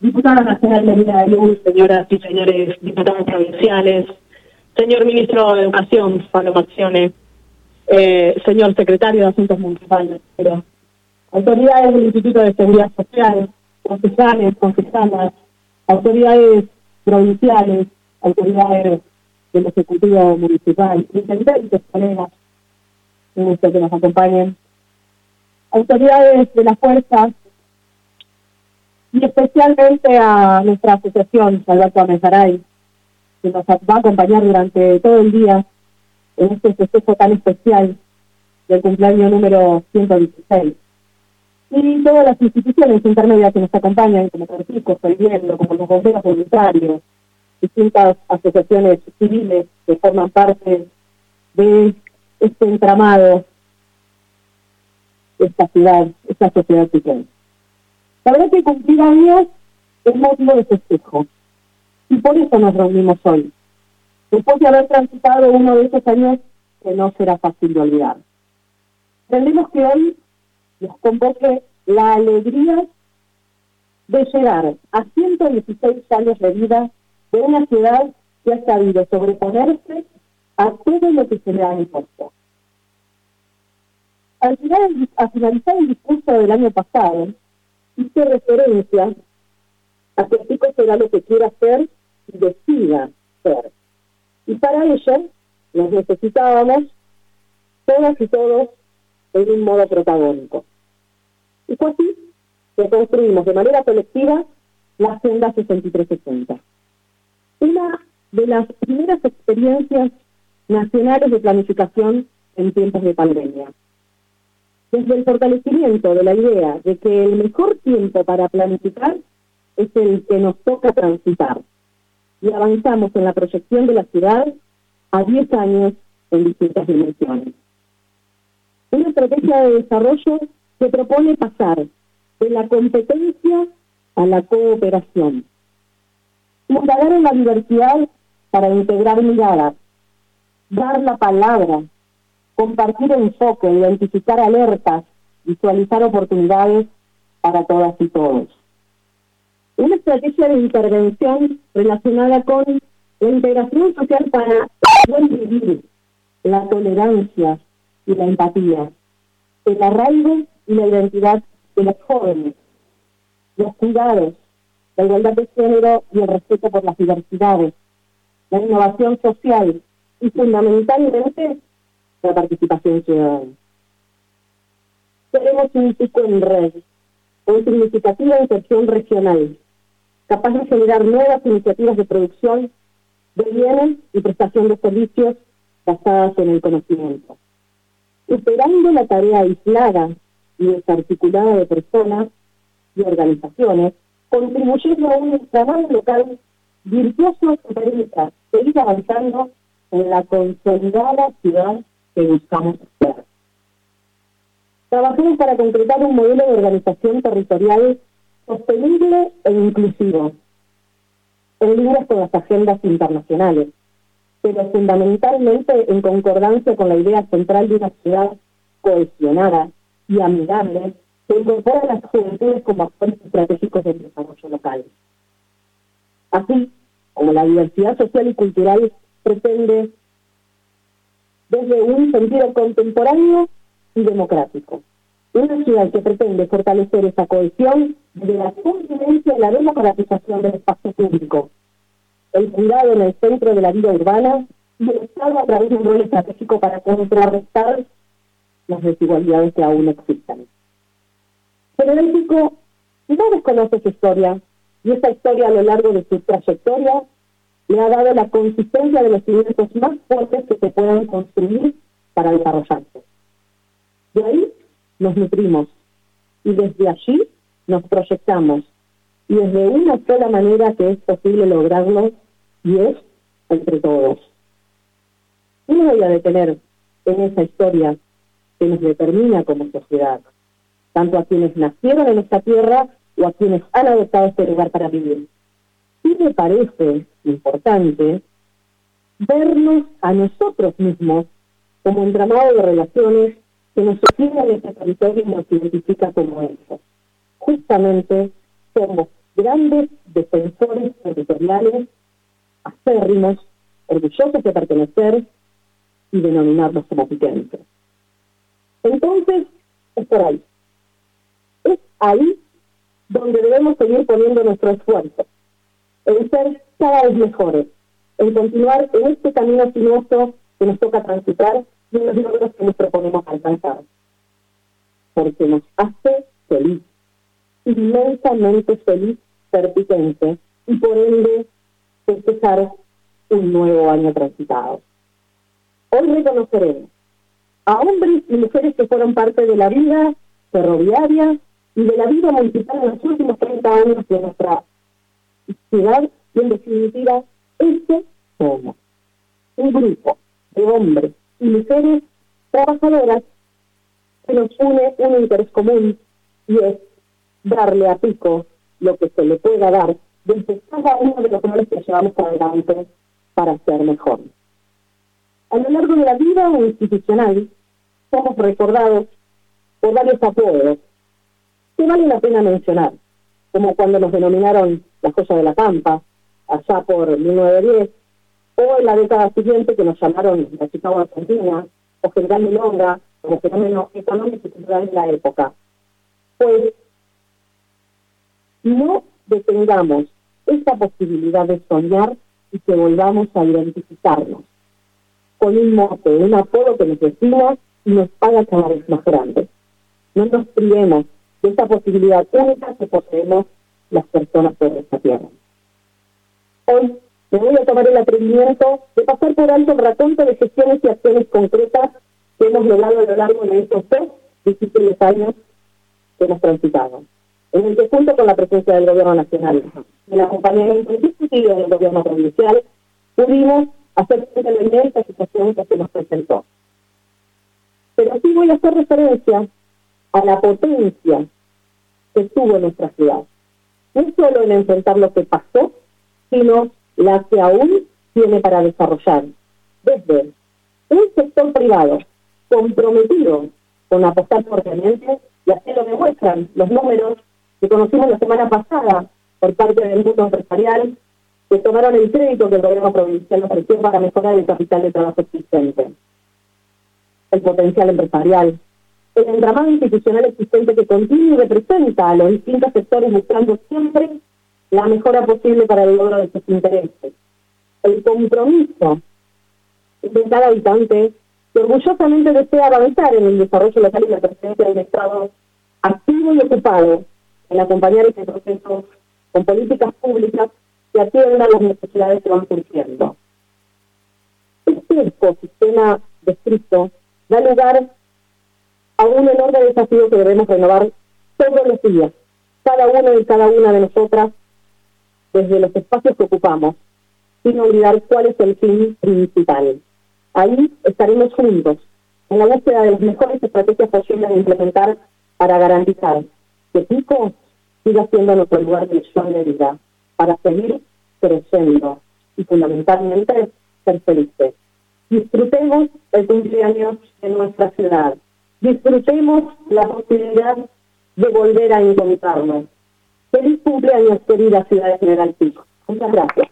Diputada Nacional de Luz, señoras y señores diputados provinciales, señor ministro de Educación, Pablo Maxione, eh, señor secretario de Asuntos Municipales, pero autoridades del Instituto de Seguridad Social, concejales, concejalas, autoridades provinciales, autoridades del Ejecutivo Municipal, intendentes, colegas, un gusto que nos acompañen, autoridades de las fuerzas y especialmente a nuestra asociación, Alberto Amezaray, que nos va a acompañar durante todo el día en este festejo tan especial del cumpleaños número 116. Y todas las instituciones intermedias que nos acompañan, como Cortico, Viendo, como los bomberos voluntarios, distintas asociaciones civiles que forman parte de este entramado, esta ciudad, esta sociedad civil. Verdad que cumplir años es motivo de festejo. Y por eso nos reunimos hoy. Después de haber transitado uno de esos años que no será fácil de olvidar. Entendemos que hoy nos convoque la alegría de llegar a 116 años de vida de una ciudad que ha sabido sobreponerse a todo lo que se le ha impuesto. Al finalizar el discurso del año pasado, hice referencia a que el chico será lo que quiera hacer y decida ser. Y para ello nos necesitábamos todas y todos en un modo protagónico. Y fue así que construimos de manera colectiva la Agenda 6360. Una de las primeras experiencias nacionales de planificación en tiempos de pandemia desde el fortalecimiento de la idea de que el mejor tiempo para planificar es el que nos toca transitar. Y avanzamos en la proyección de la ciudad a 10 años en distintas dimensiones. Una estrategia de desarrollo que propone pasar de la competencia a la cooperación. Indagar en la diversidad para integrar miradas, dar la palabra compartir enfoque, identificar alertas, visualizar oportunidades para todas y todos. Una estrategia de intervención relacionada con la integración social para buen vivir, la tolerancia y la empatía, el arraigo y la identidad de los jóvenes, los cuidados, la igualdad de género y el respeto por las diversidades, la innovación social y fundamentalmente la participación ciudadana. Tenemos un pico en red, con significativa inserción regional, capaz de generar nuevas iniciativas de producción de bienes y prestación de servicios basadas en el conocimiento. Superando la tarea aislada y desarticulada de personas y organizaciones, contribuyendo a un trabajo local virtuoso que permita seguir avanzando en la consolidada ciudad buscamos hacer. Trabajamos para concretar un modelo de organización territorial sostenible e inclusivo, en línea con las agendas internacionales, pero fundamentalmente en concordancia con la idea central de una ciudad cohesionada y amigable que incorpora a las juventudes como actores estratégicos del desarrollo local. Así como la diversidad social y cultural pretende desde un sentido contemporáneo y democrático. Una ciudad que pretende fortalecer esa cohesión de la convivencia y la democratización del espacio público, el cuidado en el centro de la vida urbana y el Estado a través de un rol estratégico para contrarrestar las desigualdades que aún existen. Pero México no desconoce su historia y esa historia a lo largo de su trayectoria le ha dado la consistencia de los cimientos más fuertes que se puedan construir para desarrollarse. De ahí nos nutrimos y desde allí nos proyectamos y desde una sola manera que es posible lograrlo y es entre todos. Y me voy a detener en esa historia que nos determina como sociedad, tanto a quienes nacieron en esta tierra o a quienes han adoptado este lugar para vivir sí me parece importante vernos a nosotros mismos como entramado de relaciones que nos sostienen este territorio y nos identifica como eso. Justamente somos grandes defensores territoriales, acérrimos, orgullosos de pertenecer y denominarnos como piquenses. Entonces, es por ahí. Es ahí donde debemos seguir poniendo nuestro esfuerzo, en ser cada vez mejores, en continuar en este camino sinuoso que nos toca transitar y en los logros que nos proponemos alcanzar. Porque nos hace feliz, inmensamente feliz ser piquense y por ende festejar un nuevo año transitado. Hoy reconoceremos a hombres y mujeres que fueron parte de la vida ferroviaria y de la vida municipal en los últimos 30 años de nuestra ciudad y en definitiva, este somos un grupo de hombres y mujeres trabajadoras que nos une un interés común y es darle a Pico lo que se le pueda dar desde cada uno de los roles que llevamos adelante para ser mejor. A lo largo de la vida institucional, somos recordados por varios apodos que vale la pena mencionar, como cuando nos denominaron la joya de la Pampa, allá por 1910, o en la década siguiente que nos llamaron la Chicago Argentina, o General Milonga, como fenómeno económico y cultural de la época. Pues no detengamos esta posibilidad de soñar y que volvamos a identificarnos con un mote, un apodo que nos decimos y nos haga cada vez más grandes. No nos privemos de esta posibilidad única que poseemos las personas de esta tierra. Hoy me voy a tomar el atrevimiento de pasar por alto el raconto de gestiones y acciones concretas que hemos logrado a lo largo de estos dos difíciles años que hemos transitado en el que junto con la presencia del gobierno nacional el acompañamiento indiscutido del gobierno provincial, pudimos hacer frente a la situación que se nos presentó. Pero sí voy a hacer referencia a la potencia que tuvo nuestra ciudad. No solo en enfrentar lo que pasó, sino la que aún tiene para desarrollar. Desde un sector privado comprometido con apostar por fuertemente, y así lo demuestran los números que conocimos la semana pasada por parte del mundo empresarial, que tomaron el crédito que el gobierno provincial ofreció para mejorar el capital de trabajo existente, el potencial empresarial, el entramado institucional existente que contiene y representa a los distintos sectores buscando siempre la mejora posible para el logro de sus intereses, el compromiso de cada habitante que orgullosamente desea avanzar en el desarrollo local y la presencia del Estado activo y ocupado en acompañar este proceso con políticas públicas que atiendan las necesidades que van surgiendo. Este ecosistema descrito da lugar a un enorme desafío que debemos renovar todos los días, cada uno y cada una de nosotras, desde los espacios que ocupamos, sin olvidar cuál es el fin principal. Ahí estaremos juntos, en la búsqueda de las mejores estrategias posibles de implementar para garantizar que Pico siga siendo nuestro lugar de acción de vida para seguir creciendo y fundamentalmente ser felices. Disfrutemos el cumpleaños de nuestra ciudad. Disfrutemos la posibilidad de volver a encontrarnos. Feliz cumpleaños, querida ciudad de General Pico. Muchas gracias.